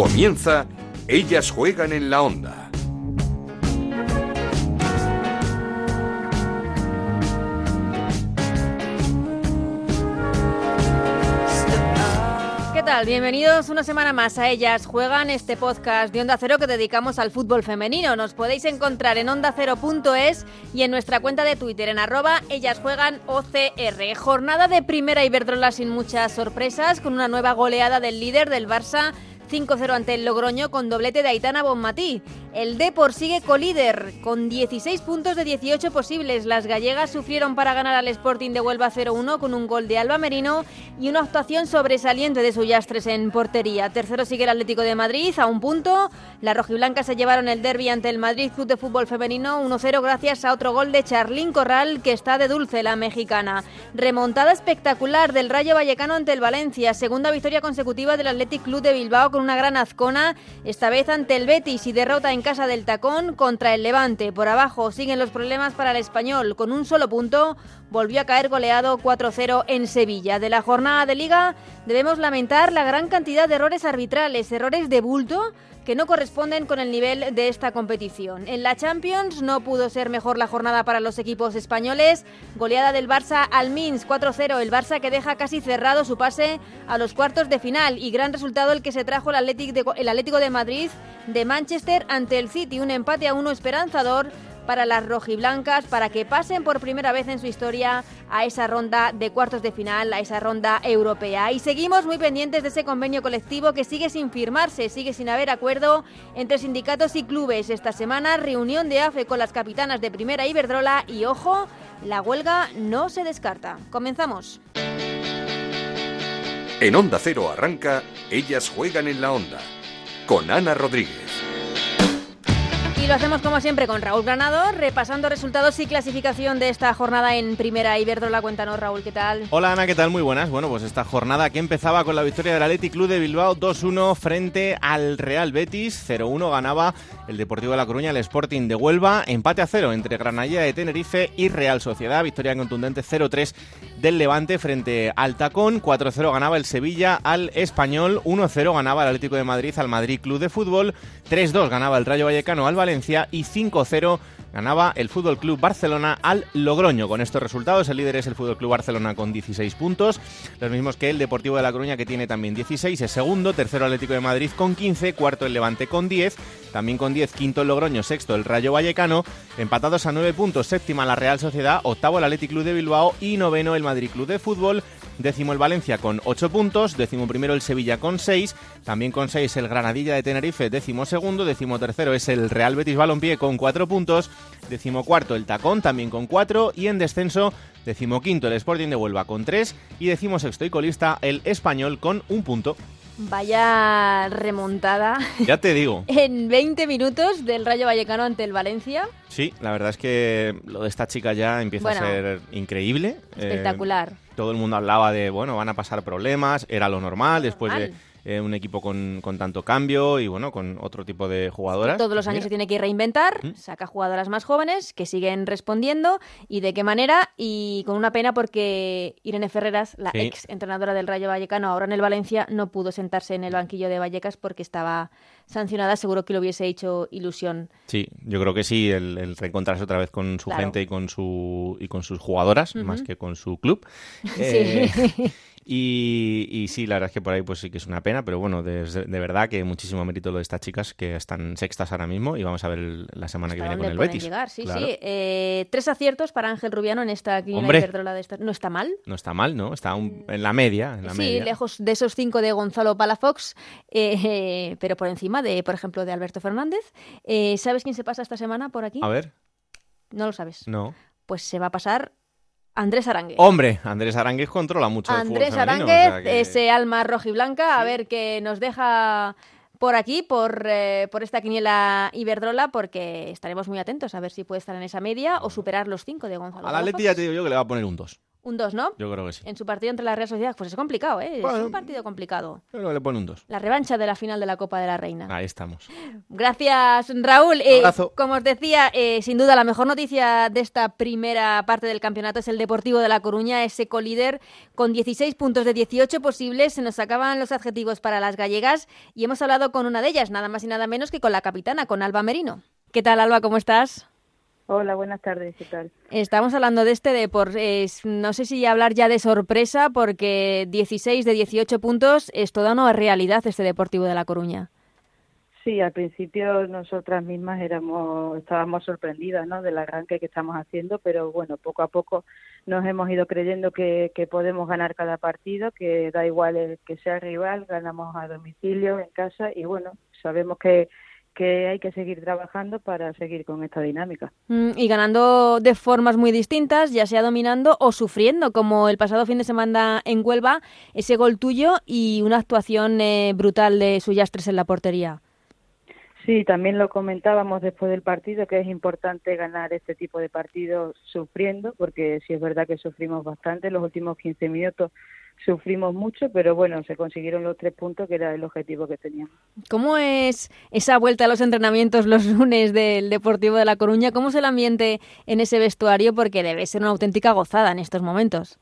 Comienza Ellas juegan en la onda. ¿Qué tal? Bienvenidos una semana más a Ellas Juegan, este podcast de Onda Cero que dedicamos al fútbol femenino. Nos podéis encontrar en ondacero.es y en nuestra cuenta de Twitter en arroba Ellas Juegan OCR. Jornada de primera Iberdrola sin muchas sorpresas, con una nueva goleada del líder del Barça 5-0 ante el Logroño con doblete de Aitana Bonmatí. El Depor sigue colíder con 16 puntos de 18 posibles. Las gallegas sufrieron para ganar al Sporting de Huelva 0-1 con un gol de Alba Merino y una actuación sobresaliente de Suyastres en portería. Tercero sigue el Atlético de Madrid a un punto. Las rojiblancas se llevaron el derby ante el Madrid Club de Fútbol Femenino 1-0 gracias a otro gol de Charlín Corral que está de dulce la mexicana. Remontada espectacular del Rayo Vallecano ante el Valencia. Segunda victoria consecutiva del Athletic Club de Bilbao con una gran azcona, esta vez ante el Betis y derrota en casa del Tacón contra el Levante. Por abajo siguen los problemas para el español. Con un solo punto volvió a caer goleado 4-0 en Sevilla. De la jornada de liga debemos lamentar la gran cantidad de errores arbitrales, errores de bulto que no corresponden con el nivel de esta competición. En la Champions no pudo ser mejor la jornada para los equipos españoles. Goleada del Barça al Minsk 4-0, el Barça que deja casi cerrado su pase a los cuartos de final y gran resultado el que se trajo el Atlético de, el Atlético de Madrid de Manchester ante el City, un empate a uno esperanzador para las rojiblancas para que pasen por primera vez en su historia a esa ronda de cuartos de final, a esa ronda europea. Y seguimos muy pendientes de ese convenio colectivo que sigue sin firmarse, sigue sin haber acuerdo entre sindicatos y clubes. Esta semana reunión de AFE con las capitanas de Primera Iberdrola y ojo, la huelga no se descarta. Comenzamos. En Onda Cero arranca Ellas juegan en la onda con Ana Rodríguez. Y lo hacemos como siempre con Raúl Granado, repasando resultados y clasificación de esta jornada en Primera Iberdrola. Cuéntanos, Raúl, ¿qué tal? Hola, Ana, ¿qué tal? Muy buenas. Bueno, pues esta jornada que empezaba con la victoria del Athletic Club de Bilbao 2-1 frente al Real Betis. 0-1 ganaba el Deportivo de La Coruña, el Sporting de Huelva. Empate a cero entre Granadilla de Tenerife y Real Sociedad. Victoria contundente 0-3 del Levante frente al Tacón. 4-0 ganaba el Sevilla al Español. 1-0 ganaba el Atlético de Madrid al Madrid Club de Fútbol. 3-2 ganaba el Rayo Vallecano al Valencia y 5-0 ganaba el Fútbol Club Barcelona al Logroño. Con estos resultados, el líder es el Fútbol Club Barcelona con 16 puntos, los mismos que el Deportivo de La Coruña que tiene también 16, es segundo, tercero Atlético de Madrid con 15, cuarto el Levante con 10, también con 10, quinto el Logroño, sexto el Rayo Vallecano, empatados a 9 puntos, séptima la Real Sociedad, octavo el Atlético Club de Bilbao y noveno el Madrid Club de Fútbol. Décimo el Valencia con 8 puntos, décimo primero el Sevilla con 6, también con 6 el Granadilla de Tenerife, décimo segundo, décimo tercero es el Real Betis Balompié con 4 puntos, décimo cuarto el Tacón también con 4 y en descenso décimo quinto el Sporting de Huelva con 3 y décimo sexto y colista el Español con un punto. Vaya remontada. Ya te digo. en 20 minutos del Rayo Vallecano ante el Valencia. Sí, la verdad es que lo de esta chica ya empieza Bueno, a ser increíble. Espectacular. Eh, todo el mundo hablaba de, bueno, van a pasar problemas, era lo normal después de Normal. Eh, un equipo con, con tanto cambio y, bueno, con otro tipo de jugadoras. Todos los años Mira, se tiene que reinventar, ¿Mm? saca jugadoras más jóvenes que siguen respondiendo y de qué manera y con una pena porque Irene Ferreras, la Sí. ex entrenadora del Rayo Vallecano, ahora en el Valencia, no pudo sentarse en el banquillo de Vallecas porque estaba sancionada, seguro que le hubiese hecho ilusión. Sí, yo creo que sí, el, el reencontrarse otra vez con su Claro. gente y con, su, y con sus jugadoras, más que con su club. Sí. Eh, Y, y sí, la verdad es que por ahí pues sí que es una pena, pero bueno, de, de verdad que muchísimo mérito lo de estas chicas que están sextas ahora mismo y vamos a ver el- la semana que ¿Hasta viene con el Betis. llegar? Sí, Claro. sí. Eh, tres aciertos para Ángel Rubiano en esta. Iberdrola de esta- No está mal. No está mal, ¿no? Está un- en la media. En la Sí, media. lejos de esos cinco de Gonzalo Palafox, eh, eh, pero por encima de, por ejemplo, de Alberto Fernández. Eh, ¿Sabes quién se pasa esta semana por aquí? A ver, No lo sabes. no. Pues se va a pasar Andrés Arangue. Hombre, Andrés Aránguez controla mucho el Andrés fútbol femenino, Aránguez, o sea que- ese alma rojiblanca, a Sí. ver qué nos deja por aquí, por, eh, por esta quiniela Iberdrola, porque estaremos muy atentos a ver si puede estar en esa media o superar los cinco de Gonzalo A la Leti ya te digo yo que le va a poner un 2. Un 2, ¿no? Yo creo que sí. En su partido entre la Real Sociedad, pues es complicado, ¿eh? es un partido complicado. Pero le pone un 2. La revancha de la final de la Copa de la Reina. Ahí estamos. Gracias, Raúl. Eh, abrazo. como os decía, eh, sin duda la mejor noticia de esta primera parte del campeonato es el Deportivo de La Coruña, ese colíder con 16 puntos de 18 posibles. Se nos acaban los adjetivos para las gallegas y hemos hablado con una de ellas, nada más y nada menos que con la capitana, con Alba Merino. ¿Qué tal, Alba? ¿Cómo estás? Hola, buenas tardes, ¿qué tal? Estamos hablando de este deporte. no sé si hablar ya de sorpresa, porque 16 de 18 puntos es toda una realidad este Deportivo de La Coruña. Sí, al principio nosotras mismas éramos, estábamos sorprendidas ¿no? del arranque que estamos haciendo, pero bueno, poco a poco nos hemos ido creyendo que, que podemos ganar cada partido, que da igual el que sea rival, ganamos a domicilio, en casa, y bueno, sabemos que que hay que seguir trabajando para seguir con esta dinámica. Mm, y ganando de formas muy distintas, ya sea dominando o sufriendo, como el pasado fin de semana en Huelva, ese gol tuyo y una actuación eh, brutal de Suyastres en la portería. Sí, también lo comentábamos después del partido, que es importante ganar este tipo de partidos sufriendo, porque sí es verdad que sufrimos bastante los últimos 15 minutos sufrimos mucho, pero bueno, se consiguieron los tres puntos que era el objetivo que teníamos. ¿Cómo es esa vuelta a los entrenamientos los lunes del Deportivo de La Coruña? ¿Cómo es el ambiente en ese vestuario? Porque debe ser una auténtica gozada en estos momentos.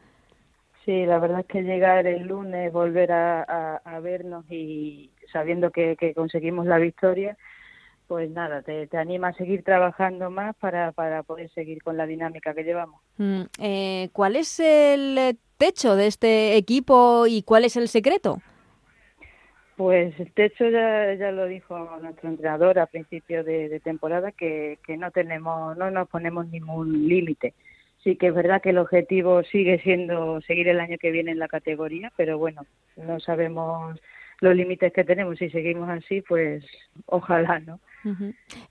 Sí, la verdad es que llegar el lunes, volver a, vernos y sabiendo que, conseguimos la victoria, pues nada, te, anima a seguir trabajando más para, para poder seguir con la dinámica que llevamos. Mm, eh, ¿Cuál es el techo de este equipo y cuál es el secreto? Pues el techo ya, ya lo dijo nuestro entrenador a principio de, temporada que, que, no tenemos, no nos ponemos ningún límite. Sí que es verdad que el objetivo sigue siendo seguir el año que viene en la categoría, pero bueno, no sabemos los límites que tenemos. Si seguimos así, pues ojalá, ¿no?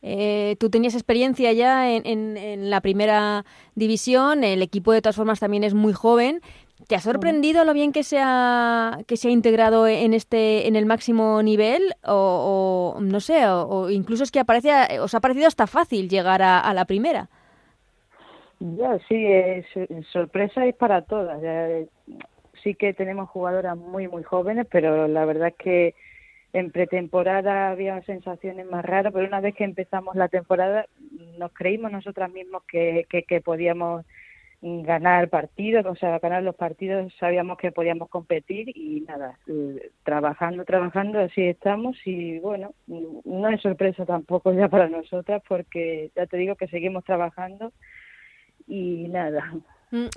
Eh, tú tenías experiencia ya en, en, la primera división, el equipo de todas formas también es muy joven. ¿Te ha sorprendido lo bien que se ha, que se ha integrado en este en el máximo nivel o, no sé o, incluso es que aparece os ha parecido hasta fácil llegar a, la primera? Ya sí, sorpresa es para todas. Sí que tenemos jugadoras muy muy jóvenes, pero la verdad es que en pretemporada había sensaciones más raras, pero una vez que empezamos la temporada nos creímos nosotras mismos que, que, podíamos ganar partidos, o sea, ganar los partidos, sabíamos que podíamos competir y nada, trabajando, trabajando, así estamos y bueno, no es sorpresa tampoco ya para nosotras porque ya te digo que seguimos trabajando y nada,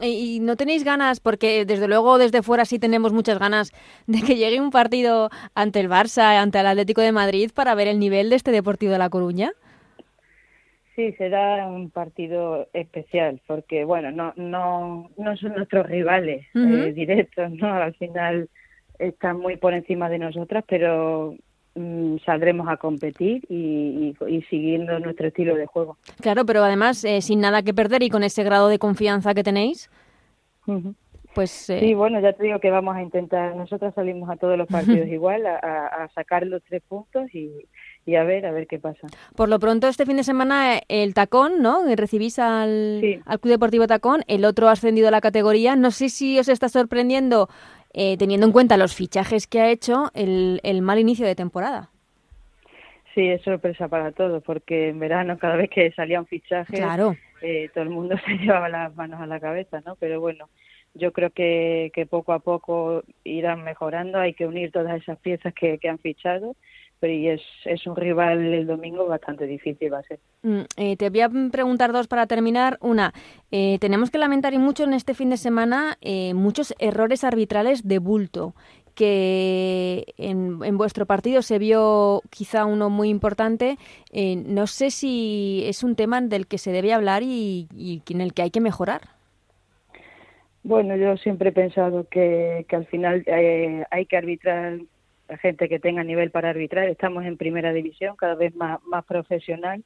¿Y no tenéis ganas, porque desde luego desde fuera sí tenemos muchas ganas de que llegue un partido ante el Barça, ante el Atlético de Madrid, para ver el nivel de este Deportivo de La Coruña? Sí, será un partido especial, porque bueno, no, no, no son nuestros rivales eh, directos, ¿no? Al final están muy por encima de nosotras, pero Mm, saldremos a competir y, siguiendo nuestro estilo de juego. Claro, pero además eh, sin nada que perder y con ese grado de confianza que tenéis, pues... Eh, sí, bueno, ya te digo que vamos a intentar, nosotros salimos a todos los partidos igual, a, sacar los tres puntos y, a ver, a ver qué pasa. Por lo pronto, este fin de semana el Tacón, ¿no? Recibís al, al Club Deportivo Tacón, el otro ha ascendido a la categoría. No sé si os está sorprendiendo eh, teniendo en cuenta los fichajes que ha hecho, el, el mal inicio de temporada. Sí, es sorpresa para todos, porque en verano cada vez que salía un fichaje, claro. eh, todo el mundo se llevaba las manos a la cabeza, ¿no? Pero bueno, yo creo que, que poco a poco irán mejorando, hay que unir todas esas piezas que, que han fichado pero y es, es un rival el domingo bastante difícil va a ser. Mm, eh, te voy a preguntar dos para terminar. Una, eh, tenemos que lamentar y mucho en este fin de semana eh, muchos errores arbitrales de bulto que en, en, vuestro partido se vio quizá uno muy importante. no sé si es un tema del que se debe hablar y, y en el que hay que mejorar. Bueno, yo siempre he pensado que, que al final hay que arbitrar gente que tenga nivel para arbitrar. Estamos en primera división, cada vez más, más profesional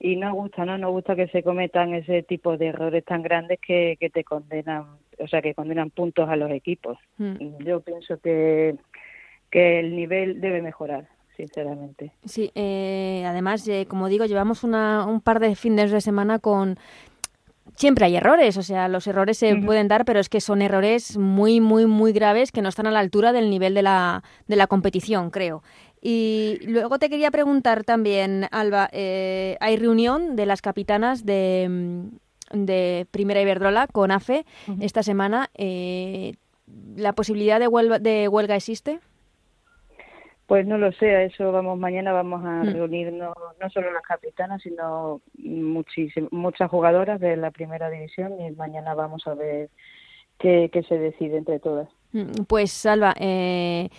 y nos gusta, ¿no? Nos gusta que se cometan ese tipo de errores tan grandes que, que te condenan, o sea, que condenan puntos a los equipos. Mm. Yo pienso que, que el nivel debe mejorar sinceramente. Sí, eh, además, eh, como digo, llevamos una, un par de fines de semana con siempre hay errores, o sea, los errores se pueden dar, pero es que son errores muy, muy, muy graves que no están a la altura del nivel de la, de la competición, creo. Y luego te quería preguntar también, Alba, eh, hay reunión de las capitanas de, de Primera Iberdrola con AFE esta semana. Eh, ¿La posibilidad de huelga, de huelga existe? Pues no lo sé, a eso vamos, mañana vamos a mm. reunirnos no solo las capitanas, sino muchas jugadoras de la primera división y mañana vamos a ver qué, se decide entre todas. Mm, pues Salva, eh,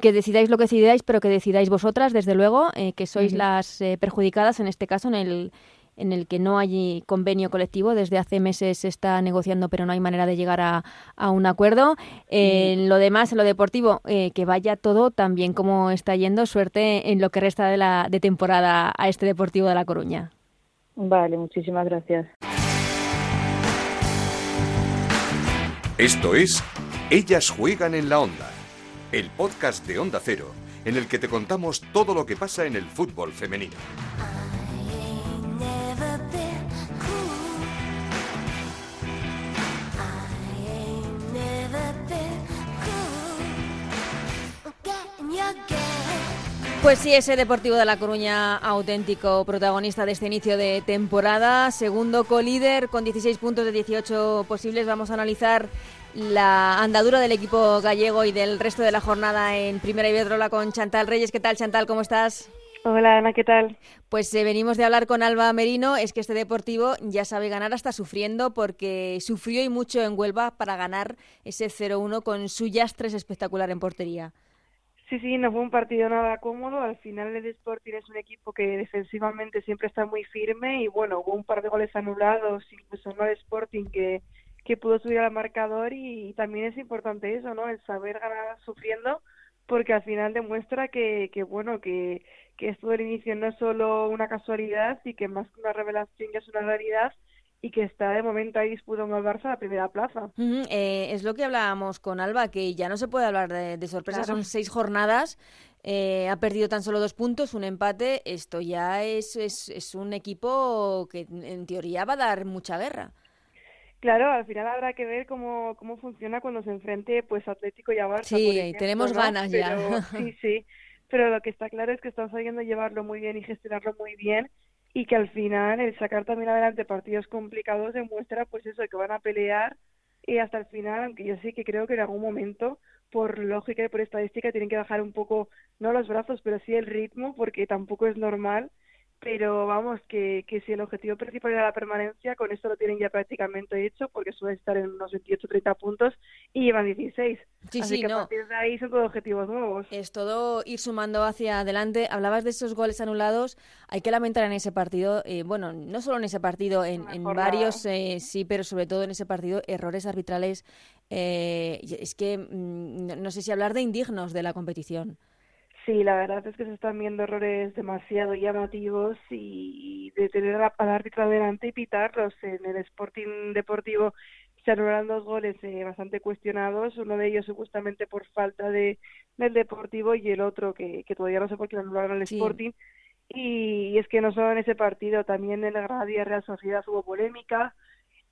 que decidáis lo que decidáis, pero que decidáis vosotras, desde luego, eh, que sois las eh, perjudicadas en este caso en el en el que no hay convenio colectivo. Desde hace meses se está negociando, pero no hay manera de llegar a, un acuerdo. En lo demás, en lo deportivo, eh, que vaya todo tan bien como está yendo. Suerte en lo que resta de, la, de temporada a este Deportivo de La Coruña. Vale, muchísimas gracias. Esto es Ellas juegan en la onda, el podcast de Onda Cero, en el que te contamos todo lo que pasa en el fútbol femenino. Pues sí, ese Deportivo de La Coruña, auténtico protagonista de este inicio de temporada, segundo colíder con 16 puntos de 18 posibles. Vamos a analizar la andadura del equipo gallego y del resto de la jornada en Primera Iberdrola con Chantal Reyes. ¿Qué tal, Chantal? ¿Cómo estás? Hola, Ana, ¿qué tal? Pues eh, venimos de hablar con Alba Merino. Es que este Deportivo ya sabe ganar hasta sufriendo porque sufrió y mucho en Huelva para ganar ese 0-1 con su Yastres espectacular en portería. Sí, sí, no fue un partido nada cómodo. Al final el Sporting es un equipo que defensivamente siempre está muy firme y bueno, hubo un par de goles anulados, incluso no el Sporting que, que pudo subir al marcador y, también es importante eso, ¿no? El saber ganar sufriendo porque al final demuestra que, que bueno, que, que esto del inicio no es solo una casualidad y que más que una revelación ya es una realidad y que está de momento ahí disputando al Barça la primera plaza. Eh, es lo que hablábamos con Alba, que ya no se puede hablar de, sorpresa, son seis jornadas, eh, ha perdido tan solo dos puntos, un empate, esto ya es, es, es, un equipo que en teoría va a dar mucha guerra. Claro, al final habrá que ver cómo, cómo funciona cuando se enfrente pues Atlético y a Barça. Sí, tenemos ganas ya. sí, sí, pero lo que está claro es que están sabiendo llevarlo muy bien y gestionarlo muy bien y que al final el sacar también adelante partidos complicados demuestra pues eso que van a pelear y hasta el final aunque yo sí que creo que en algún momento por lógica y por estadística tienen que bajar un poco no los brazos pero sí el ritmo porque tampoco es normal pero vamos, que, que si el objetivo principal era la permanencia, con esto lo tienen ya prácticamente hecho, porque suele estar en unos 28-30 puntos y llevan 16. Sí, Así sí, que no. a partir de ahí son todos objetivos nuevos. Es todo ir sumando hacia adelante. Hablabas de esos goles anulados. Hay que lamentar en ese partido, eh, bueno, no solo en ese partido, en, en varios eh, sí, pero sobre todo en ese partido, errores arbitrales. Eh, es que mm, no sé si hablar de indignos de la competición. Sí, la verdad es que se están viendo errores demasiado llamativos y de tener al árbitro adelante y pitarlos. En el Sporting Deportivo se anularon dos goles eh, bastante cuestionados, uno de ellos supuestamente por falta de del Deportivo y el otro que, que todavía no sé por qué lo anularon al Sporting. Y, es que no solo en ese partido, también en la Granadilla Real Sociedad hubo polémica.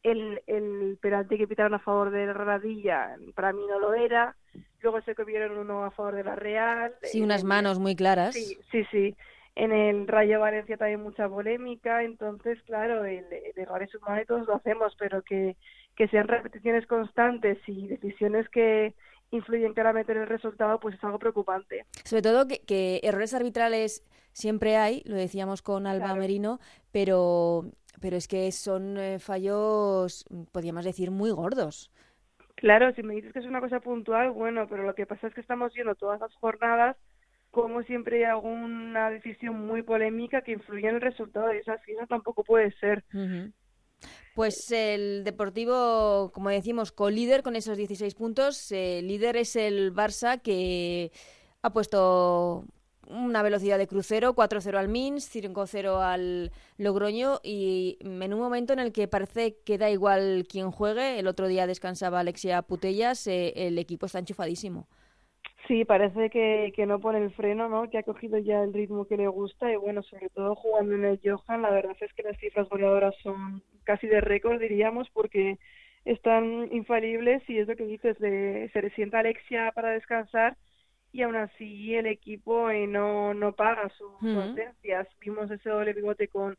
El, el penalti que pitaron a favor de Granadilla para mí no lo era luego se comieron uno a favor de la Real. Sí, unas manos muy claras. Sí, sí, sí. En el Rayo Valencia también mucha polémica, entonces, claro, el, el error es humano y todos lo hacemos, pero que, que sean repeticiones constantes y decisiones que influyen claramente en el resultado, pues es algo preocupante. Sobre todo que, errores arbitrales siempre hay, lo decíamos con Alba Merino, pero, pero es que son eh, fallos, podríamos decir, muy gordos. Claro, si me dices que es una cosa puntual, bueno, pero lo que pasa es que estamos viendo todas las jornadas como siempre hay alguna decisión muy polémica que influye en el resultado de esa final tampoco puede ser. Pues el Deportivo, como decimos, co-líder con esos 16 puntos. El líder es el Barça que ha puesto una velocidad de crucero, 4-0 al Minsk, 5-0 al Logroño y en un momento en el que parece que da igual quién juegue, el otro día descansaba Alexia Putellas, eh, el equipo está enchufadísimo. Sí, parece que, que no pone el freno, ¿no? Que ha cogido ya el ritmo que le gusta y bueno, sobre todo jugando en el Johan, la verdad es que las cifras goleadoras son casi de récord, diríamos, porque están infalibles y es lo que dices, de, se le sienta Alexia para descansar y aún así el equipo eh, no, no paga sus ausencias. Vimos ese doble pivote con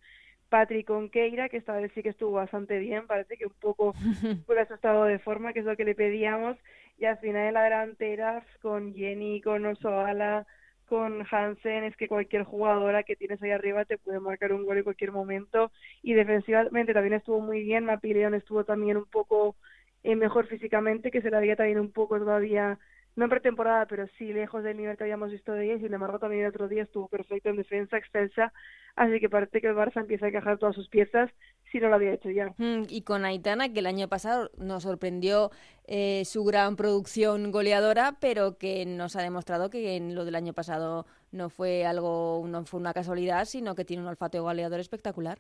Patrick Conqueira, que esta vez sí que estuvo bastante bien, parece que un poco fue su estado de forma, que es lo que le pedíamos, y al final en la delantera con Jenny, con Osoala, con Hansen, es que cualquier jugadora que tienes ahí arriba te puede marcar un gol en cualquier momento, y defensivamente también estuvo muy bien, Mapileón estuvo también un poco eh, mejor físicamente, que se la había también un poco todavía no en pretemporada, pero sí lejos del nivel que habíamos visto de ella, sin embargo también el otro día estuvo perfecto en defensa, excelsa, así que parece que el Barça empieza a encajar todas sus piezas si no lo había hecho ya. Mm, y con Aitana, que el año pasado nos sorprendió eh, su gran producción goleadora, pero que nos ha demostrado que en lo del año pasado no fue algo, no fue una casualidad, sino que tiene un olfato goleador espectacular.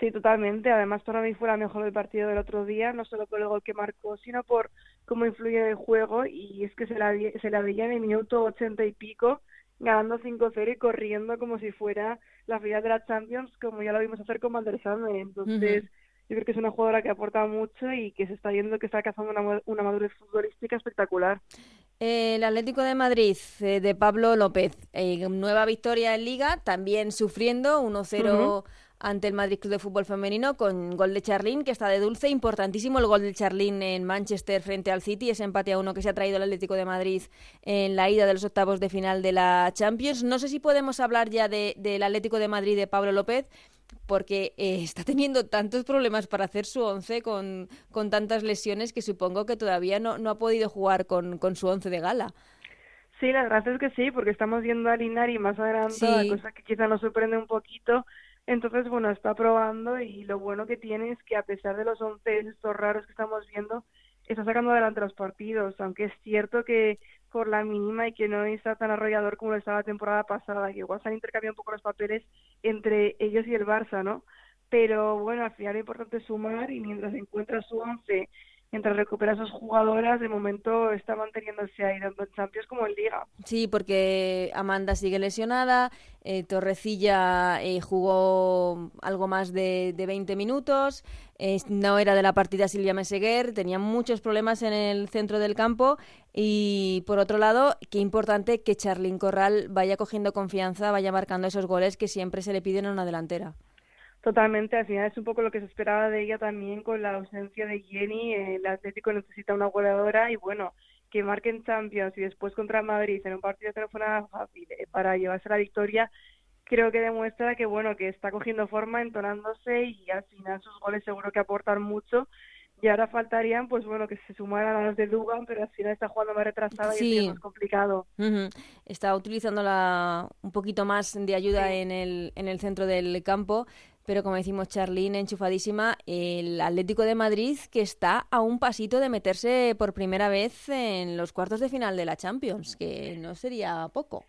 Sí, totalmente. Además, para mí fue la mejor del partido del otro día, no solo por el gol que marcó, sino por cómo influye en el juego. Y es que se la, se la veía en el minuto ochenta y pico, ganando 5-0 y corriendo como si fuera la final de la Champions, como ya lo vimos hacer con Van Entonces, yo creo que es una jugadora que aporta mucho y que se está viendo que está cazando una, una madurez futbolística espectacular. El Atlético de Madrid eh, de Pablo López, eh, nueva victoria en Liga, también sufriendo 1-0 ante el Madrid Club de Fútbol Femenino con gol de Charlín, que está de dulce. Importantísimo el gol de Charlín en Manchester frente al City, ese empate a uno que se ha traído el Atlético de Madrid en la ida de los octavos de final de la Champions. No sé si podemos hablar ya del Atlético de Madrid de Pablo López, porque eh, está teniendo tantos problemas para hacer su once con, con tantas lesiones que supongo que todavía no, no ha podido jugar con, con su once de gala. Sí, la verdad es que sí, porque estamos viendo a Linari más adelante, cosa que quizá nos sorprende un poquito, entonces, bueno, está probando y lo bueno que tiene es que a pesar de los 11 estos raros que estamos viendo, está sacando adelante los partidos, aunque es cierto que por la mínima y que no está tan arrollador como lo estaba la temporada pasada, que igual se han intercambiado un poco los papeles entre ellos y el Barça, ¿no? Pero bueno, al final es importante sumar y mientras encuentra su 11 mientras recupera a sus jugadoras, de momento está manteniéndose ahí tanto en Champions como en Liga. Sí, porque Amanda sigue lesionada, eh, Torrecilla eh, jugó algo más de, de 20 minutos, no era de la partida Silvia Meseguer, tenía muchos problemas en el centro del campo y por otro lado, qué importante que Charlyn Corral vaya cogiendo confianza, vaya marcando esos goles que siempre se le piden a una delantera. Totalmente, al final es un poco lo que se esperaba de ella también con la ausencia de Jenny. El Atlético necesita una goleadora y bueno, que marquen Champions y después contra Madrid en un partido que no fue nada fácil eh, para llevarse la victoria, creo que demuestra que bueno, que está cogiendo forma, entonándose y al final sus goles seguro que aportan mucho. Y ahora faltarían, pues bueno, que se sumaran a los de Dugan, pero al final está jugando más retrasada y es más complicado. Está utilizando la, un poquito más de ayuda en, el, en el centro del campo pero como decimos Charlene, enchufadísima, el Atlético de Madrid que está a un pasito de meterse por primera vez en los cuartos de final de la Champions, que no sería poco.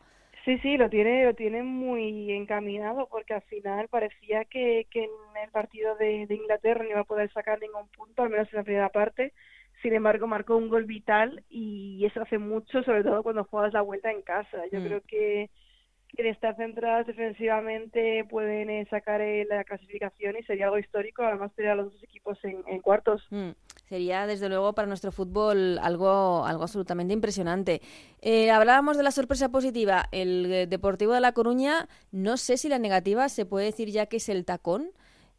Sí, sí, lo tiene, lo tiene muy encaminado porque al final parecía que, que en el partido de, Inglaterra no iba a poder sacar ningún punto, al menos en la primera parte. Sin embargo, marcó un gol vital y eso hace mucho, sobre todo cuando juegas la vuelta en casa. Yo mm. creo que que de estar centradas defensivamente pueden eh, sacar eh, la clasificación y sería algo histórico, además tener a los dos equipos en, cuartos. Mm, sería desde luego para nuestro fútbol algo, algo absolutamente impresionante. Eh, hablábamos de la sorpresa positiva, el Deportivo de La Coruña, no sé si la negativa se puede decir ya que es el tacón.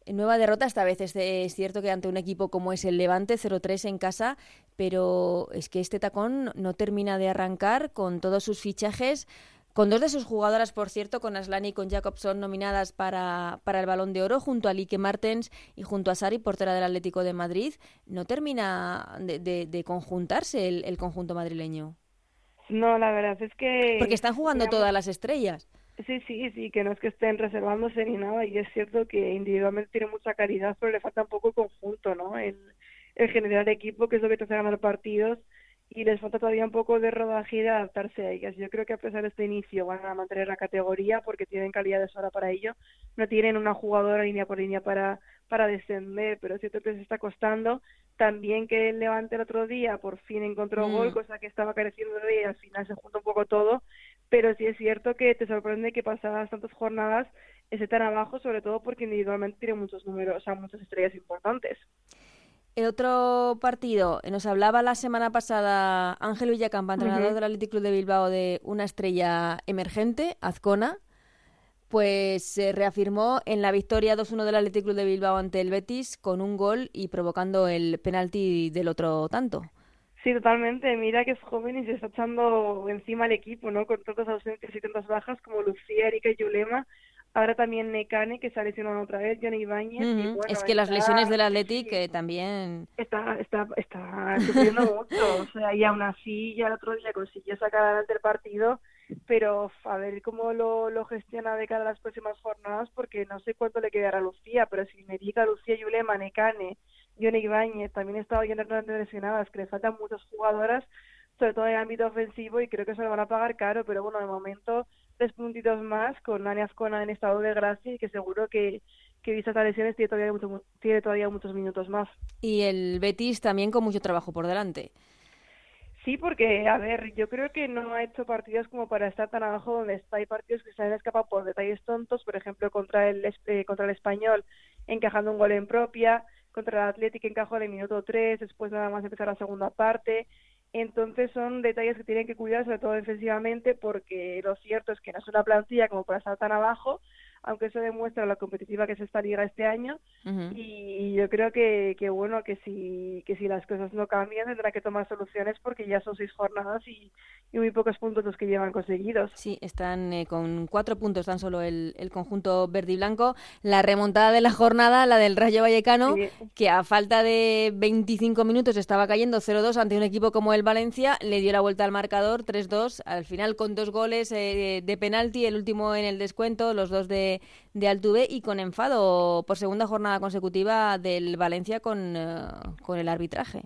Nueva derrota, esta vez es, es, cierto que ante un equipo como es el Levante, 0-3 en casa, pero es que este tacón no termina de arrancar con todos sus fichajes con dos de sus jugadoras, por cierto, con Aslani y con Jacobson nominadas para, para el Balón de Oro, junto a Lique Martens y junto a Sari, portera del Atlético de Madrid, no termina de, de, conjuntarse el, conjunto madrileño. No, la verdad es que... Porque están jugando todas las estrellas. Sí, sí, sí, que no es que estén reservándose ni nada, y es cierto que individualmente tiene mucha calidad, pero le falta un poco el conjunto, ¿no? El, el generar equipo, que es lo que te hace ganar partidos, y les falta todavía un poco de rodaje y de adaptarse a ellas. Yo creo que a pesar de este inicio van a mantener la categoría porque tienen calidad de sobra para ello. No tienen una jugadora línea por línea para, para descender, pero es cierto que les está costando. También que el Levante el otro día por fin encontró Mm. gol, cosa que estaba careciendo de y al final se junta un poco todo. Pero sí es cierto que te sorprende que pasadas tantas jornadas esté tan abajo, sobre todo porque individualmente tiene muchos números, o sea, muchas estrellas importantes. El otro partido, eh, nos hablaba la semana pasada Ángel Villacampa, entrenador del Athletic Club de Bilbao, de una estrella emergente, Azcona, pues se reafirmó en la victoria 2-1 del Athletic Club de Bilbao ante el Betis con un gol y provocando el penalti del otro tanto. Sí, totalmente. Mira que es joven y se está echando encima al equipo, ¿no? Con tantas ausencias y tantas bajas como Lucía, Erika y Yulema. Ahora también Necane, que se ha lesionado otra vez, Johnny Ibáñez. Ujú. bueno, es que las lesiones del Athletic sí, eh, también... está, está, está sufriendo mucho. O sea, y aún así, ya el otro día consiguió sacar adelante el partido, pero a ver cómo lo, lo gestiona de cara a las próximas jornadas, porque no sé cuánto le quedará a Lucía, pero si me diga Lucía, Yulema, Necane, Johnny Ibáñez, también estaba lleno de lesionadas, que le faltan muchas jugadoras, sobre todo en el ámbito ofensivo, y creo que se lo van a pagar caro, pero bueno, de momento tres puntitos más con Nani Azcona en estado de gracia y que seguro que, que vistas las lesiones tiene todavía, mucho- tiene todavía muchos minutos más. Y el Betis también con mucho trabajo por delante. Sí, porque, a ver, yo creo que no ha hecho partidos como para estar tan abajo donde está. Hay partidos que se han escapado por detalles tontos, por ejemplo, contra el, eh, contra el Español, encajando un gol en propia, contra el Atlético encajó en el minuto 3, después nada más empezar la segunda parte. Entonces son detalles que tienen que cuidar, sobre todo defensivamente, porque lo cierto es que no es una plantilla como para estar tan abajo, aunque eso demuestra lo competitiva que es esta liga este año. Ujú. Y yo creo que, que bueno, que si, que si las cosas no cambian tendrá que tomar soluciones porque ya son seis jornadas y, y muy pocos puntos los que llevan conseguidos. Sí, están eh, con cuatro puntos tan solo el, el conjunto verde y blanco. La remontada de la jornada, la del Rayo Vallecano, Sí. que a falta de 25 minutos estaba cayendo 0-2 ante un equipo como el Valencia, le dio la vuelta al marcador 3-2, al final con dos goles eh, de penalti, el último en el descuento, los dos de, de Altuve y con enfado por segunda jornada consecutiva del Valencia con, eh, con el arbitraje.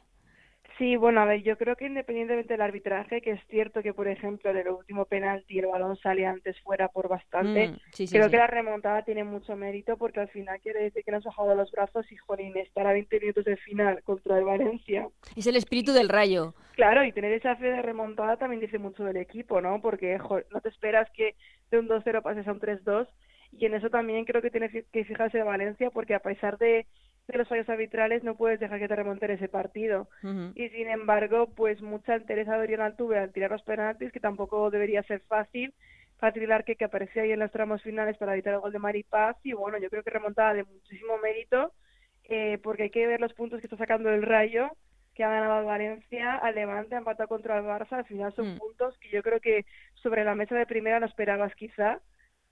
Sí, bueno, a ver, yo creo que independientemente del arbitraje, que es cierto que, por ejemplo, en el último penalti el balón sale antes fuera por bastante, Mm, sí, sí, creo sí. que la remontada tiene mucho mérito porque al final quiere decir que no has bajado los brazos y, jolín, estar a 20 minutos de final contra el Valencia Es el espíritu del Rayo. Claro, y tener esa fe de remontada también dice mucho del equipo, ¿no? Porque jo, no te esperas que de un 2-0 pases a un 3-2 y en eso también creo que tiene que fijarse Valencia porque a pesar de, de los fallos arbitrales no puedes dejar que te remonten ese partido. Y sin embargo, pues mucha entereza de Orión Altuve al tirar los penaltis, que tampoco debería ser fácil. Fácil Arque que aparecía ahí en los tramos finales para evitar el gol de Maripaz y bueno, yo creo que remontada de muchísimo mérito eh, porque hay que ver los puntos que está sacando el Rayo que ha ganado al Valencia, al Levante, ha empatado contra el Barça, al final son Mm. puntos que yo creo que sobre la mesa de primera no esperabas quizá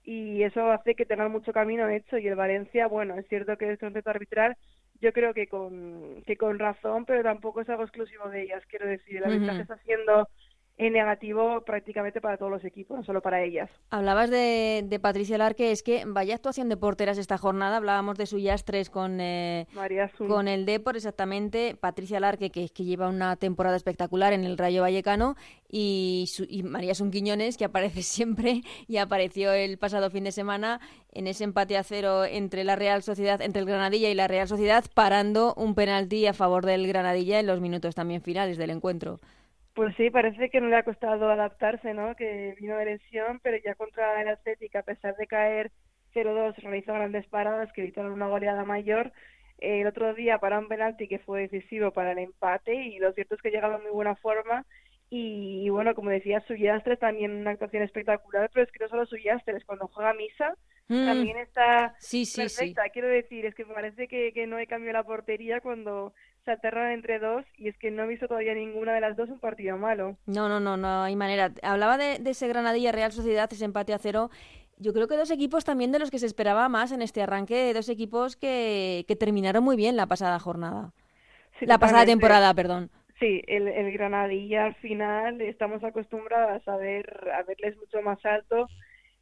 y eso hace que tengan mucho camino hecho y el Valencia, bueno, es cierto que es un reto arbitral, yo creo que con, que con razón, pero tampoco es algo exclusivo de ellas, quiero decir, el arbitraje Ujú. está siendo en negativo prácticamente para todos los equipos, no solo para ellas. Hablabas de, de Patricia Larque, es que vaya actuación de porteras esta jornada. Hablábamos de su Yastres con, eh, María con el Depor, exactamente. Patricia Larque, que, que lleva una temporada espectacular en el Rayo Vallecano, y, su- y María Sun Quiñones, que aparece siempre y apareció el pasado fin de semana en ese empate a cero entre la Real Sociedad, entre el Granadilla y la Real Sociedad, parando un penalti a favor del Granadilla en los minutos también finales del encuentro. Pues sí, parece que no le ha costado adaptarse, ¿no? Que vino de lesión, pero ya contra el Atlético, a pesar de caer 0-2, realizó grandes paradas que evitaron una goleada mayor. El otro día para un penalti que fue decisivo para el empate y lo cierto es que llegaba en muy buena forma. Y, y bueno, como decía, Suyastres también una actuación espectacular, pero es que no solo Suyastres, cuando juega Misa Mm, también está sí, sí, sí. perfecta. Quiero decir, es que me parece que, que no he cambiado la portería cuando se aterran entre dos y es que no he visto todavía ninguna de las dos un partido malo. No, no, no, no hay manera. Hablaba de, de ese Granadilla Real Sociedad, ese empate a cero. Yo creo que dos equipos también de los que se esperaba más en este arranque, dos equipos que, que terminaron muy bien la pasada jornada. Sí, la pasada temporada, perdón. Sí, el, el Granadilla al final estamos acostumbradas a ver a verles mucho más alto,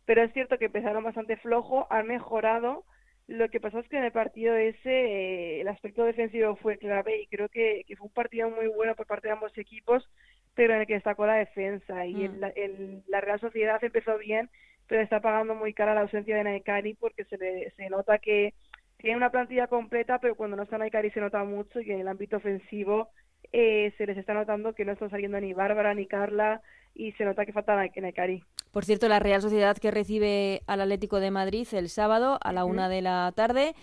pero es cierto que empezaron bastante flojo, han mejorado. Lo que pasó es que en el partido ese eh, el aspecto defensivo fue clave y creo que, que fue un partido muy bueno por parte de ambos equipos, pero en el que destacó la defensa y Mm. el- el- la Real Sociedad empezó bien, pero está pagando muy cara la ausencia de Naekari porque se, le, se nota que tiene una plantilla completa, pero cuando no está Naikari se nota mucho y en el ámbito ofensivo eh, se les está notando que no están saliendo ni Bárbara ni Carla y se nota que falta Naikari. Por cierto, la Real Sociedad que recibe al Atlético de Madrid el sábado a la una de la tarde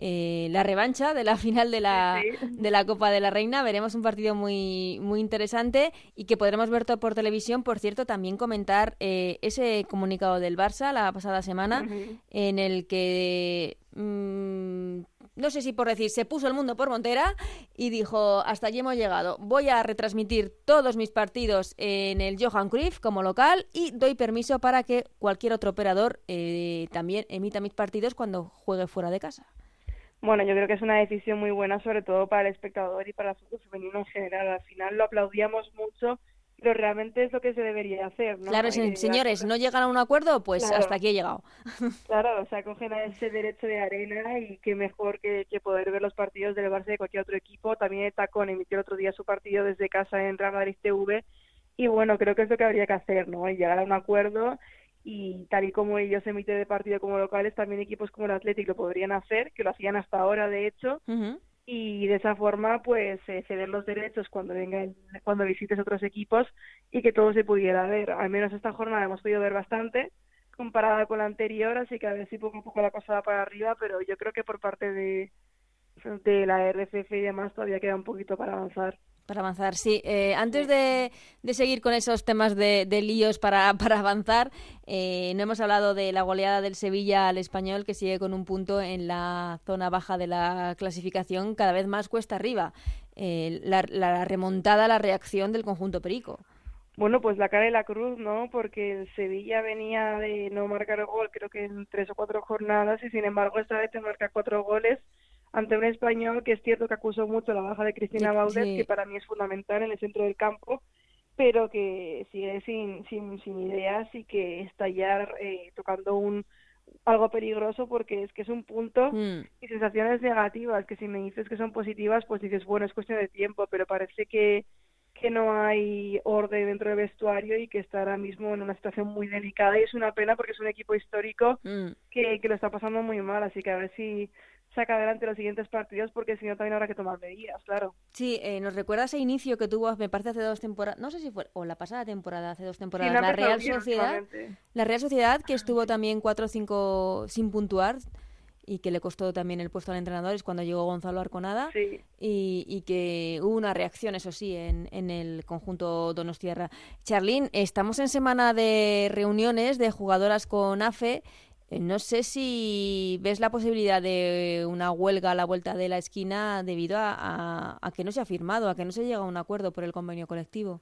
eh, la revancha de la final de la, de la Copa de la Reina. Veremos un partido muy, muy interesante y que podremos ver todo por televisión. Por cierto, también comentar eh, ese comunicado del Barça la pasada semana en el que... Mm, no sé si por decir, se puso el mundo por montera y dijo, hasta allí hemos llegado, voy a retransmitir todos mis partidos en el Johan Cruyff como local y doy permiso para que cualquier otro operador eh, también emita mis partidos cuando juegue fuera de casa. Bueno, yo creo que es una decisión muy buena, sobre todo para el espectador y para el fútbol femenino en general. Al final lo aplaudíamos mucho, pero realmente es lo que se debería hacer. ¿no? Claro, señores, ¿no llegan a un acuerdo? Pues hasta aquí he llegado. Claro, o sea, cogen a ese derecho de arena y qué mejor que, poder ver los partidos del Barça de cualquier otro equipo. También Tacón emitió el otro día su partido desde casa en Real Madrid TV y bueno, creo que es lo que habría que hacer, ¿no? Y llegar a un acuerdo y tal y como ellos emiten de partido como locales, también equipos como el Athletic lo podrían hacer, que lo hacían hasta ahora de hecho, y de esa forma pues eh, ceder los derechos cuando vengan, cuando visites otros equipos y que todo se pudiera ver. Al menos esta jornada hemos podido ver bastante comparada con la anterior, así que a ver si poco a poco la cosa va para arriba, pero yo creo que por parte de, de la RCF y demás todavía queda un poquito para avanzar. Para avanzar, sí. Eh, antes de, seguir con esos temas de, líos para, para avanzar, eh, no hemos hablado de la goleada del Sevilla al español, que sigue con un punto en la zona baja de la clasificación, cada vez más cuesta arriba. Eh, la, la, remontada, la reacción del conjunto perico. Bueno, pues la cara y la cruz, ¿no? Porque el Sevilla venía de no marcar gol, creo que en tres o cuatro jornadas, y sin embargo esta vez te marca cuatro goles ante un español que es cierto que acusó mucho la baja de Cristina Baudet, que para mí es fundamental en el centro del campo, pero que sigue sin, sin, sin ideas y que está ya eh, tocando un algo peligroso porque es que es un punto mm. y sensaciones negativas que si me dices que son positivas pues dices bueno es cuestión de tiempo pero parece que que no hay orden dentro del vestuario y que está ahora mismo en una situación muy delicada y es una pena porque es un equipo histórico mm. que, que lo está pasando muy mal así que a ver si saca adelante los siguientes partidos porque si no también habrá que tomar medidas, claro. Sí, eh, nos recuerda ese inicio que tuvo, me parece hace dos temporadas, no sé si fue, o la pasada temporada, hace dos temporadas, la Real Sociedad, la Real Sociedad que estuvo también cuatro o cinco sin puntuar y que le costó también el puesto al entrenador es cuando llegó Gonzalo Arconada y, y, que hubo una reacción, eso sí, en, en el conjunto Donostierra. Charlín, estamos en semana de reuniones de jugadoras con AFE no sé si ves la posibilidad de una huelga a la vuelta de la esquina debido a, que no se ha firmado, a que no se llega a un acuerdo por el convenio colectivo.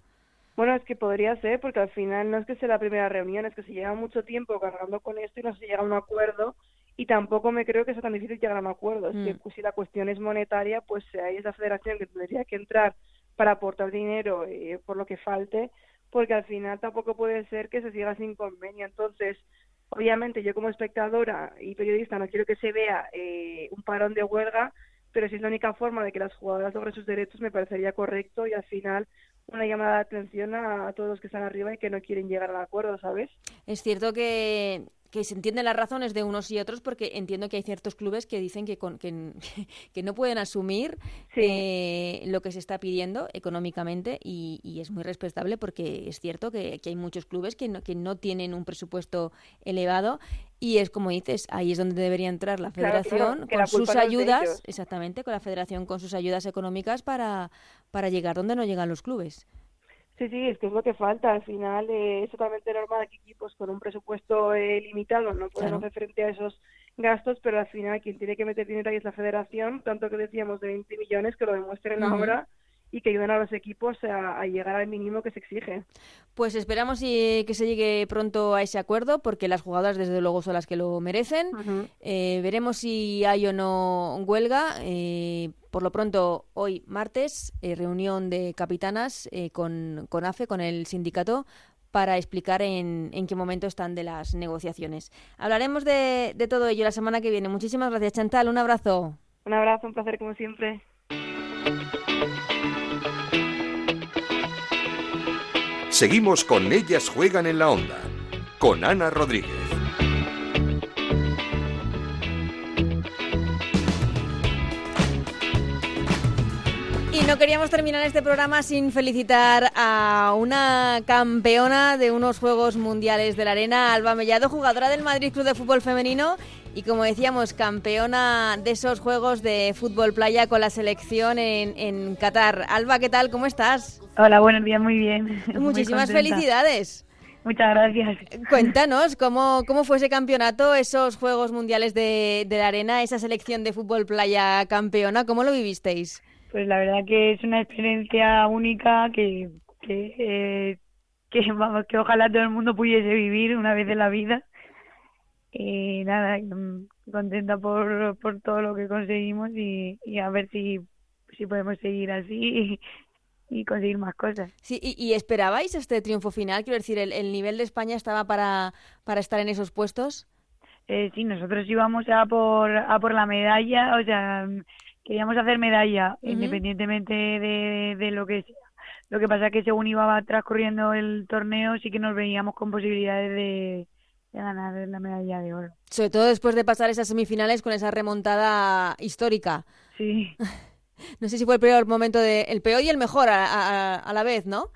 Bueno, es que podría ser, porque al final no es que sea la primera reunión, es que se lleva mucho tiempo cargando con esto y no se llega a un acuerdo. Y tampoco me creo que sea tan difícil llegar a un acuerdo. Es que mm. si la cuestión es monetaria, pues hay esa federación que tendría que entrar para aportar dinero eh, por lo que falte, porque al final tampoco puede ser que se siga sin convenio. Entonces, Obviamente yo como espectadora y periodista no quiero que se vea eh, un parón de huelga, pero si es la única forma de que las jugadoras logren sus derechos me parecería correcto y al final una llamada de atención a, a, todos los que están arriba y que no quieren llegar al acuerdo, ¿sabes? Es cierto que que se entienden las razones de unos y otros porque entiendo que hay ciertos clubes que dicen que, que, no pueden asumir eh, lo que se está pidiendo económicamente y, es muy respetable porque es cierto que, hay muchos clubes que no, que no tienen un presupuesto elevado y es como dices, ahí es donde debería entrar la federación con sus ayudas, exactamente, con la federación con sus ayudas económicas para, para llegar donde no llegan los clubes. Sí, sí, es que es lo que falta. Al final eh, es totalmente normal que equipos con un presupuesto eh, limitado no puedan hacer frente a esos gastos, pero al final quien tiene que meter dinero ahí es la federación, tanto que decíamos de 20 millones, que lo demuestren ahora y que ayuden a los equipos a, llegar al mínimo que se exige. Pues esperamos y, que se llegue pronto a ese acuerdo, porque las jugadoras desde luego son las que lo merecen. Eh, veremos si hay o no huelga. Eh, por lo pronto, hoy martes, eh, reunión de capitanas con, con AFE, con el sindicato, para explicar en, en, qué momento están de las negociaciones. Hablaremos de, de todo ello la semana que viene. Muchísimas gracias, Chantal. Un abrazo. Un abrazo, un placer como siempre. Seguimos con Ellas juegan en la onda, con Ana Rodríguez. Y no queríamos terminar este programa sin felicitar a una campeona de unos Juegos Mundiales de la Arena, Alba Mellado, jugadora del Madrid Club de Fútbol Femenino y como decíamos, campeona de esos Juegos de Fútbol Playa con la selección en, en Qatar. Alba, ¿qué tal? ¿Cómo estás? Hola, buenos días, muy bien. Muchísimas felicidades. Muchas gracias. Cuéntanos, ¿cómo, cómo fue ese campeonato, esos Juegos Mundiales de, de la Arena, esa selección de fútbol playa campeona? ¿Cómo lo vivisteis? Pues la verdad que es una experiencia única que, que, eh, que, vamos, que ojalá todo el mundo pudiese vivir una vez en la vida. Y nada, mm, contenta por, por todo lo que conseguimos y, y a ver si, si podemos seguir así y, y conseguir más cosas. Sí, y, y, esperabais este triunfo final? Quiero decir, ¿el, el nivel de España estaba para, para estar en esos puestos? Eh, sí, nosotros íbamos a por, a por la medalla, o sea, queríamos hacer medalla, uh -huh. independientemente de, de, lo que sea. Lo que pasa es que según iba transcurriendo el torneo, sí que nos veíamos con posibilidades de, de ganar la medalla de oro. Sobre todo después de pasar esas semifinales con esa remontada histórica. Sí. no sé si fue el peor momento, de, el peor y el mejor a, a, a la vez, ¿no?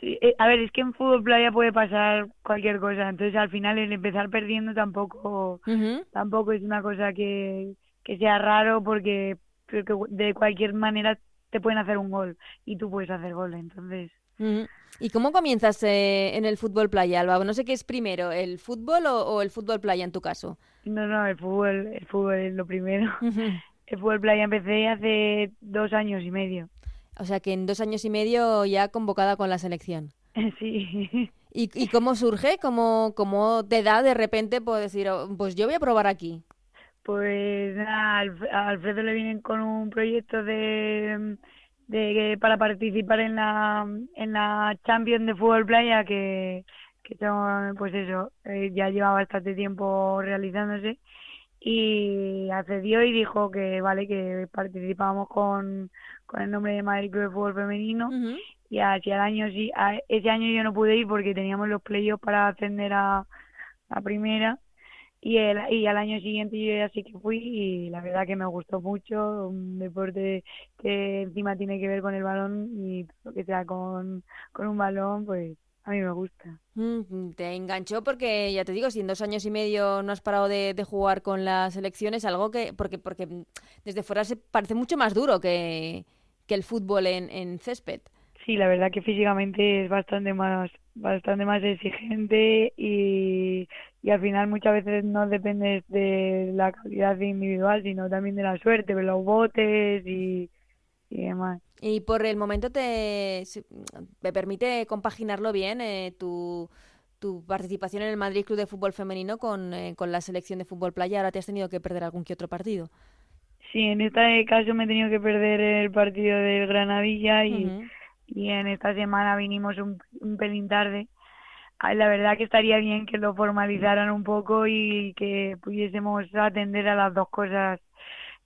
Sí, eh, a ver, es que en fútbol playa puede pasar cualquier cosa, entonces al final el empezar perdiendo tampoco, uh -huh. tampoco es una cosa que, que sea raro porque que de cualquier manera te pueden hacer un gol y tú puedes hacer gol, entonces. Uh -huh. ¿Y cómo comienzas eh, en el fútbol playa, Alba? No sé qué es primero, el fútbol o, o, el fútbol playa en tu caso. No, no, el fútbol, el fútbol es lo primero. Uh -huh. El fútbol playa empecé hace dos años y medio. O sea que en dos años y medio ya convocada con la selección. Sí. ¿Y, y cómo surge? ¿Cómo, ¿Cómo te da de repente por decir, oh, pues yo voy a probar aquí? Pues nada, a Alfredo le vienen con un proyecto de, de para participar en la en la Champions de fútbol playa que, que son, pues eso, eh, ya lleva bastante tiempo realizándose y accedió y dijo que vale que participamos con, con el nombre de Madrid Club de Fútbol Femenino uh -huh. y hacia el año sí, a, ese año yo no pude ir porque teníamos los playoffs para ascender a, a primera y el y al año siguiente yo ya sí que fui y la verdad que me gustó mucho un deporte que encima tiene que ver con el balón y lo que sea con, con un balón pues a mí me gusta. Mm, te enganchó porque, ya te digo, si en dos años y medio no has parado de, de jugar con las elecciones, algo que, porque, porque desde fuera se parece mucho más duro que, que el fútbol en, en césped. Sí, la verdad que físicamente es bastante más bastante más exigente y, y al final muchas veces no depende de la calidad individual, sino también de la suerte, de los botes y, y demás. Y por el momento te, te permite compaginarlo bien eh, tu, tu participación en el Madrid Club de Fútbol Femenino con, eh, con la selección de fútbol playa. Ahora te has tenido que perder algún que otro partido. Sí, en este caso me he tenido que perder el partido del Granadilla y, uh -huh. y en esta semana vinimos un, un pelín tarde. La verdad que estaría bien que lo formalizaran un poco y que pudiésemos atender a las dos cosas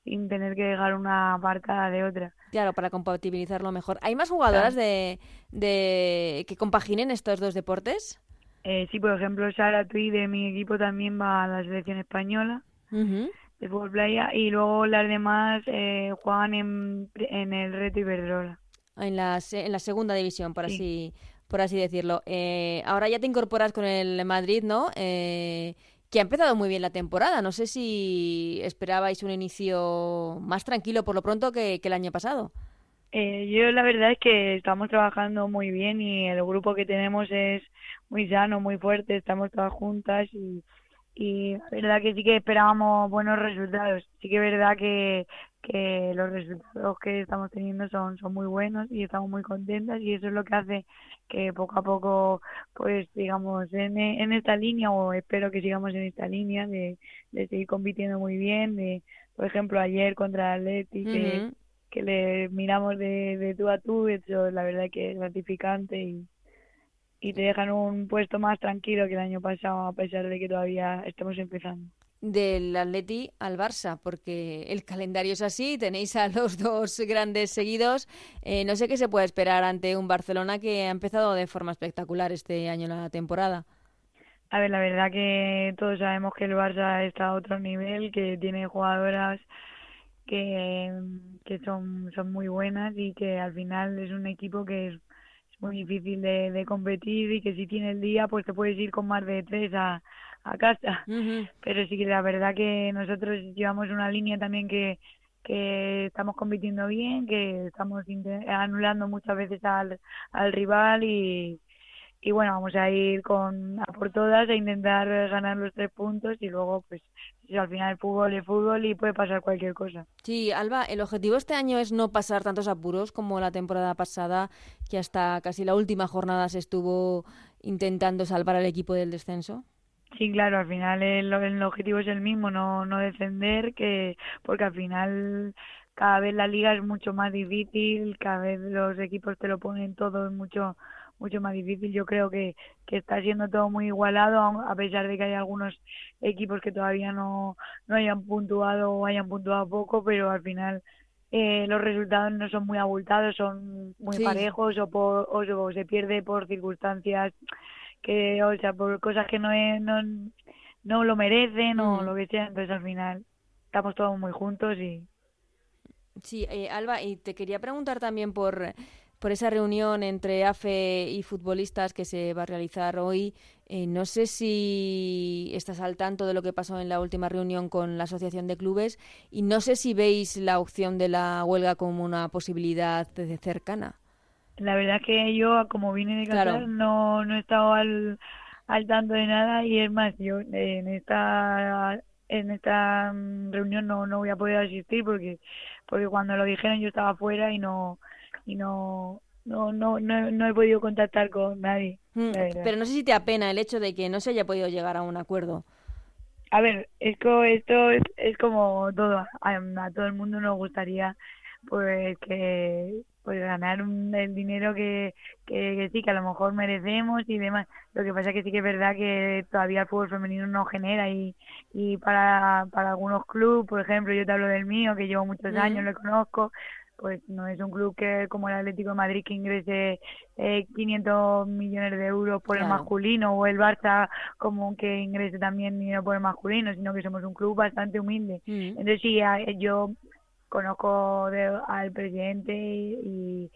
sin tener que dejar una apartada de otra. Claro, para compatibilizarlo mejor. ¿Hay más jugadoras claro. de, de que compaginen estos dos deportes? Eh, sí, por ejemplo, Sara Tui de mi equipo también va a la selección española uh -huh. de fútbol playa y luego las demás eh, juegan en, en el Reto Iberdrola. En la, en la segunda división, por sí. así por así decirlo. Eh, ahora ya te incorporas con el Madrid, ¿no? Eh, que ha empezado muy bien la temporada. No sé si esperabais un inicio más tranquilo por lo pronto que, el año pasado. Eh, yo la verdad es que estamos trabajando muy bien y el grupo que tenemos es muy sano, muy fuerte, estamos todas juntas y, y la verdad que sí que esperábamos buenos resultados. Sí que es verdad que, que los resultados que estamos teniendo son, son muy buenos y estamos muy contentas y eso es lo que hace que poco a poco pues digamos en, en esta línea o espero que sigamos en esta línea de, de seguir compitiendo muy bien de por ejemplo ayer contra Atleti uh -huh. que, que le miramos de, de tú a tú eso la verdad que es gratificante y y te dejan un puesto más tranquilo que el año pasado a pesar de que todavía estamos empezando del Atleti al Barça, porque el calendario es así, tenéis a los dos grandes seguidos. Eh, no sé qué se puede esperar ante un Barcelona que ha empezado de forma espectacular este año la temporada. A ver, la verdad que todos sabemos que el Barça está a otro nivel, que tiene jugadoras que, que son, son muy buenas y que al final es un equipo que es, muy difícil de, de competir y que si tiene el día pues te puedes ir con más de tres a, a casa. Pero sí que la verdad que nosotros llevamos una línea también que, que estamos compitiendo bien, que estamos anulando muchas veces al, al rival y, y bueno, vamos a ir con a por todas a intentar ganar los tres puntos y luego pues al final el fútbol es fútbol y puede pasar cualquier cosa. Sí, Alba, el objetivo este año es no pasar tantos apuros como la temporada pasada, que hasta casi la última jornada se estuvo intentando salvar al equipo del descenso. Sí, claro, al final el, el objetivo es el mismo, no, no descender, que porque al final cada vez la liga es mucho más difícil, cada vez los equipos te lo ponen todo mucho mucho más difícil. Yo creo que, que está siendo todo muy igualado, a pesar de que hay algunos equipos que todavía no, no hayan puntuado o hayan puntuado poco, pero al final eh, los resultados no son muy abultados, son muy parejos o, por, o, se pierde por circunstancias que, o sea, por cosas que no, no, no lo merecen o mm. lo que sea. Entonces al final estamos todos muy juntos y... Sí, eh, Alba, y te quería preguntar también por por esa reunión entre AFE y futbolistas que se va a realizar hoy. Eh, no sé si estás al tanto de lo que pasó en la última reunión con la Asociación de Clubes y no sé si veis la opción de la huelga como una posibilidad cercana. La verdad que yo, como vine de Qatar, no, no he estado al, al tanto de nada y es más, yo en esta en esta mm, reunión no, no voy a poder asistir porque porque cuando lo dijeron yo estaba fuera y no y no, no, no, no, he podido contactar con nadie. Mm, pero no sé si te apena el hecho de que no se haya podido llegar a un acuerdo. A ver, esto, esto es, es como todo. A, todo el mundo nos gustaría pues que pues ganar el dinero que, que, sí, que a lo mejor merecemos y demás. Lo que pasa es que sí que es verdad que todavía el fútbol femenino no genera y, y para, para algunos clubes, por ejemplo, yo te hablo del mío, que llevo muchos años, lo conozco, pues no es un club que como el Atlético de Madrid que ingrese eh, 500 millones de euros por el masculino o el Barça como que ingrese también dinero por el masculino, sino que somos un club bastante humilde. Mm. Entonces sí, yo conozco al presidente y,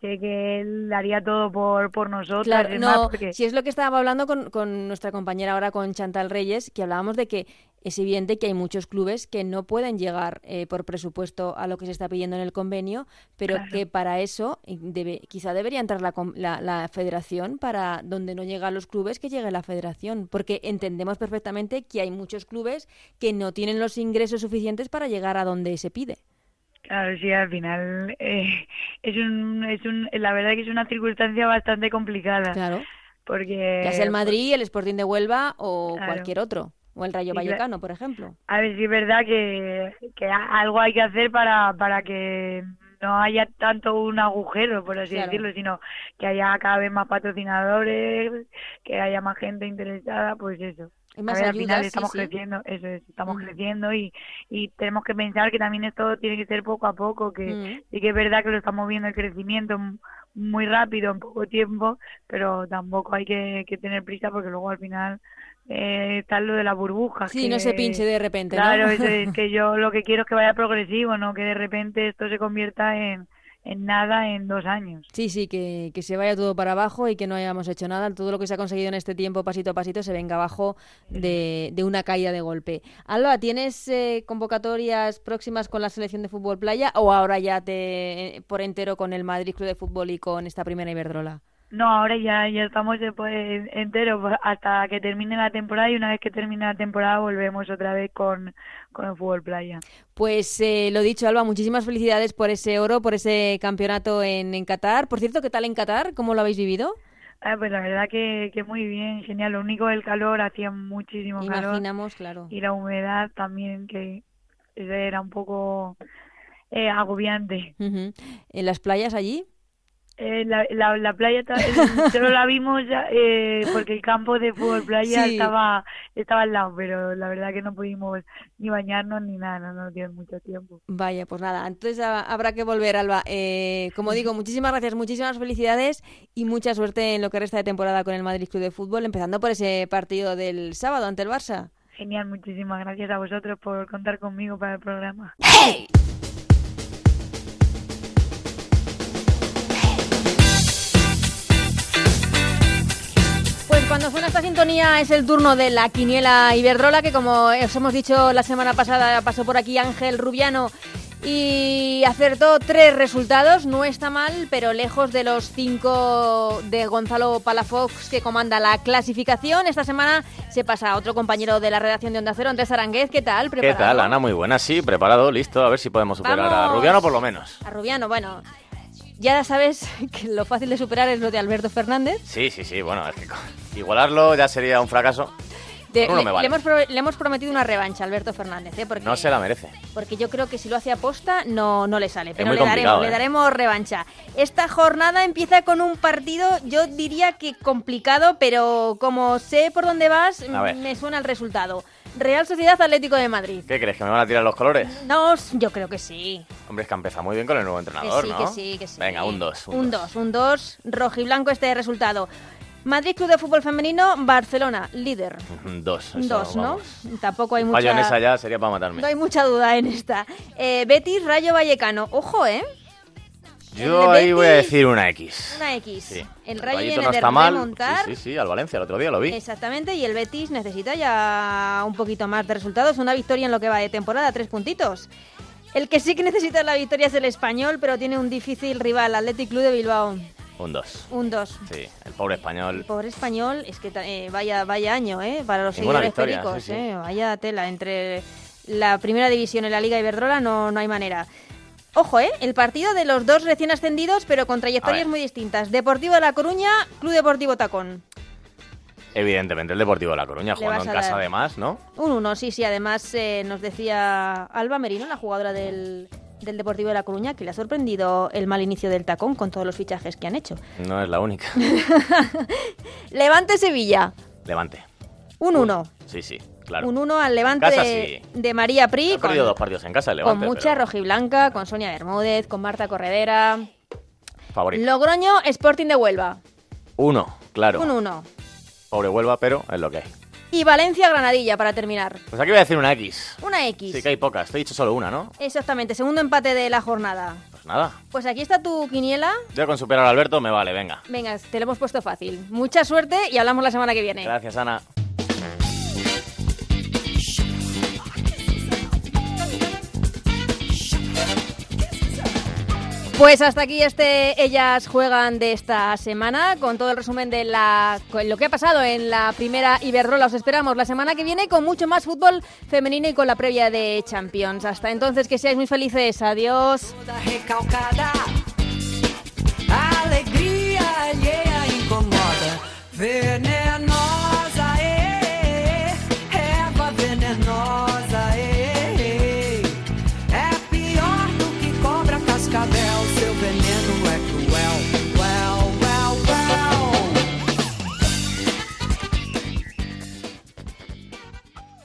sé que él daría todo por, por nosotros. Claro, si es lo que estábamos hablando con, con nuestra compañera ahora, con Chantal Reyes, que hablábamos de que es evidente que hay muchos clubes que no pueden llegar eh, por presupuesto a lo que se está pidiendo en el convenio, pero que para eso debe, quizá debería entrar la, la, la, federación para donde no llegan los clubes, que llegue la federación, porque entendemos perfectamente que hay muchos clubes que no tienen los ingresos suficientes para llegar a donde se pide. Claro, sí, al final eh, es, un, es un, la verdad que es una circunstancia bastante complicada. Claro. Porque... Ya sea el Madrid, el Sporting de Huelva o cualquier otro. O el Rayo Vallecano, por ejemplo. A ver, sí es verdad que, que algo hay que hacer para, para que no haya tanto un agujero, por así decirlo, sino que haya cada vez más patrocinadores, que haya más gente interesada, pues eso. Más al final estamos creciendo, eso es, estamos creciendo y, y tenemos que pensar que también esto tiene que ser poco a poco, que sí que es verdad que lo estamos viendo el crecimiento muy rápido en poco tiempo, pero tampoco hay que, que tener prisa porque luego al final eh, tal lo de la burbuja. Sí, no se pinche de repente. Claro, es, que yo lo que quiero es que vaya progresivo, no que de repente esto se convierta en, en nada en dos años. Sí, sí, que, que, se vaya todo para abajo y que no hayamos hecho nada. Todo lo que se ha conseguido en este tiempo, pasito a pasito, se venga abajo de, de una caída de golpe. Alba, ¿tienes eh, convocatorias próximas con la selección de fútbol playa o ahora ya te por entero con el Madrid Club de Fútbol y con esta primera Iberdrola? No, ahora ya, ya estamos después enteros pues, hasta que termine la temporada y una vez que termine la temporada volvemos otra vez con, con el fútbol playa. Pues eh, lo dicho, Alba, muchísimas felicidades por ese oro, por ese campeonato en, en Qatar. Por cierto, ¿qué tal en Qatar? ¿Cómo lo habéis vivido? Ah, pues la verdad que, que muy bien, genial. Lo único el calor, hacía muchísimo calor. Imaginamos, claro. Y la humedad también, que era un poco eh, agobiante. ¿En las playas allí? Eh, la, la, playa solo la vimos ya, eh, porque el campo de fútbol playa estaba estaba al lado, pero la verdad que no pudimos ni bañarnos ni nada, no nos dio mucho tiempo. Vaya, pues nada, entonces habrá que volver, Alba. Eh, como digo, muchísimas gracias, muchísimas felicidades y mucha suerte en lo que resta de temporada con el Madrid Club de Fútbol, empezando por ese partido del sábado ante el Barça. Genial, muchísimas gracias a vosotros por contar conmigo para el programa. Pues cuando suena esta sintonía es el turno de la quiniela Iberdrola, que como os hemos dicho la semana pasada pasó por aquí Ángel Rubiano y acertó tres resultados. No está mal, pero lejos de los cinco de Gonzalo Palafox que comanda la clasificación. Esta semana se pasa a otro compañero de la redacción de Onda Cero, Andrés Aranguez. ¿Qué tal? ¿Qué tal, Ana? Muy buena, sí, preparado, listo. A ver si podemos superar a. Rubiano por lo menos. A Rubiano, bueno. Ya sabes que lo fácil de superar es lo de Alberto Fernández. Sí, sí, sí, bueno, es que igualarlo ya sería un fracaso. De- Uno le, me vale. le hemos, pro- le hemos prometido una revancha a Alberto Fernández, ¿eh? Porque, No se la merece. porque yo creo que si lo hace aposta no, no le sale. Pero muy le daremos, complicado, le ¿eh? daremos revancha. Esta jornada empieza con un partido, yo diría que complicado, pero como sé por dónde vas, me suena el resultado. Real Sociedad Atlético de Madrid. ¿Qué crees? ¿Que me van a tirar los colores? No, yo creo que sí. Hombre, es que ha empezado muy bien con el nuevo Que entrenador, sí, ¿no? que sí, que sí. Venga, un 2. Un 2, un 2. Rojiblanco este resultado. Madrid Club de Fútbol Femenino, Barcelona, líder. 2. Un 2, ¿no? Tampoco hay Fallo en mucha... esa ya sería para matarme. No hay mucha duda en esta. Eh, Betis, Rayo Vallecano. Ojo, ¿eh? Yo el ahí voy a decir una X. Una X. Sí. El Rayo viene no de está mal. Sí, sí, sí, al Valencia el otro día lo vi. Exactamente, y el Betis necesita ya un poquito más de resultados. Una victoria en lo que va de temporada, tres puntitos. El que sí que necesita la victoria es el español, pero tiene un difícil rival, Athletic Club de Bilbao. Un 2. Un 2. Sí, el pobre El español. pobre español, es que eh, vaya, vaya año, ¿eh? Para los Ninguna seguidores pericos, sí, sí. ¿eh? Vaya tela. Entre la primera división y la Liga Iberdrola no, no hay manera. Ojo, ¿eh? El partido de los dos recién ascendidos, pero con trayectorias muy distintas. Deportivo de La Coruña, Club Deportivo Tacón. Evidentemente el Deportivo de La Coruña, Le jugando en casa dar. además, ¿no? Un 1, sí, sí. Además, eh, nos decía Alba Merino, la jugadora del, del Deportivo de La Coruña, que le ha sorprendido el mal inicio del Tacón con todos los fichajes que han hecho. No es la única. Levante Sevilla, Levante. un 1. Sí, sí, claro. Un 1 al Levante casa, de, sí. de María Pri. Ha con- perdido dos partidos en casa el con mucha pero rojiblanca, con Sonia Bermúdez, con Marta Corredera. favorito. Logroño, Sporting de Huelva, Uno, claro. un 1. Pobre Huelva, pero es lo que hay. Y Valencia, Granadilla, para terminar. Pues aquí voy a decir una X. Una X. Sí que hay pocas. Te he dicho solo una, ¿no? Exactamente, segundo empate de la jornada. Pues nada. Pues aquí está tu quiniela. Ya con superar a Alberto me vale, venga. Venga, te lo hemos puesto fácil. Mucha suerte y hablamos la semana que viene. Gracias, Ana. Pues hasta aquí este Ellas Juegan de esta semana, con todo el resumen de la, lo que ha pasado en la primera Iberrola. Os esperamos la semana que viene con mucho más fútbol femenino y con la previa de Champions. Hasta entonces, que seáis muy felices. Adiós. Alegría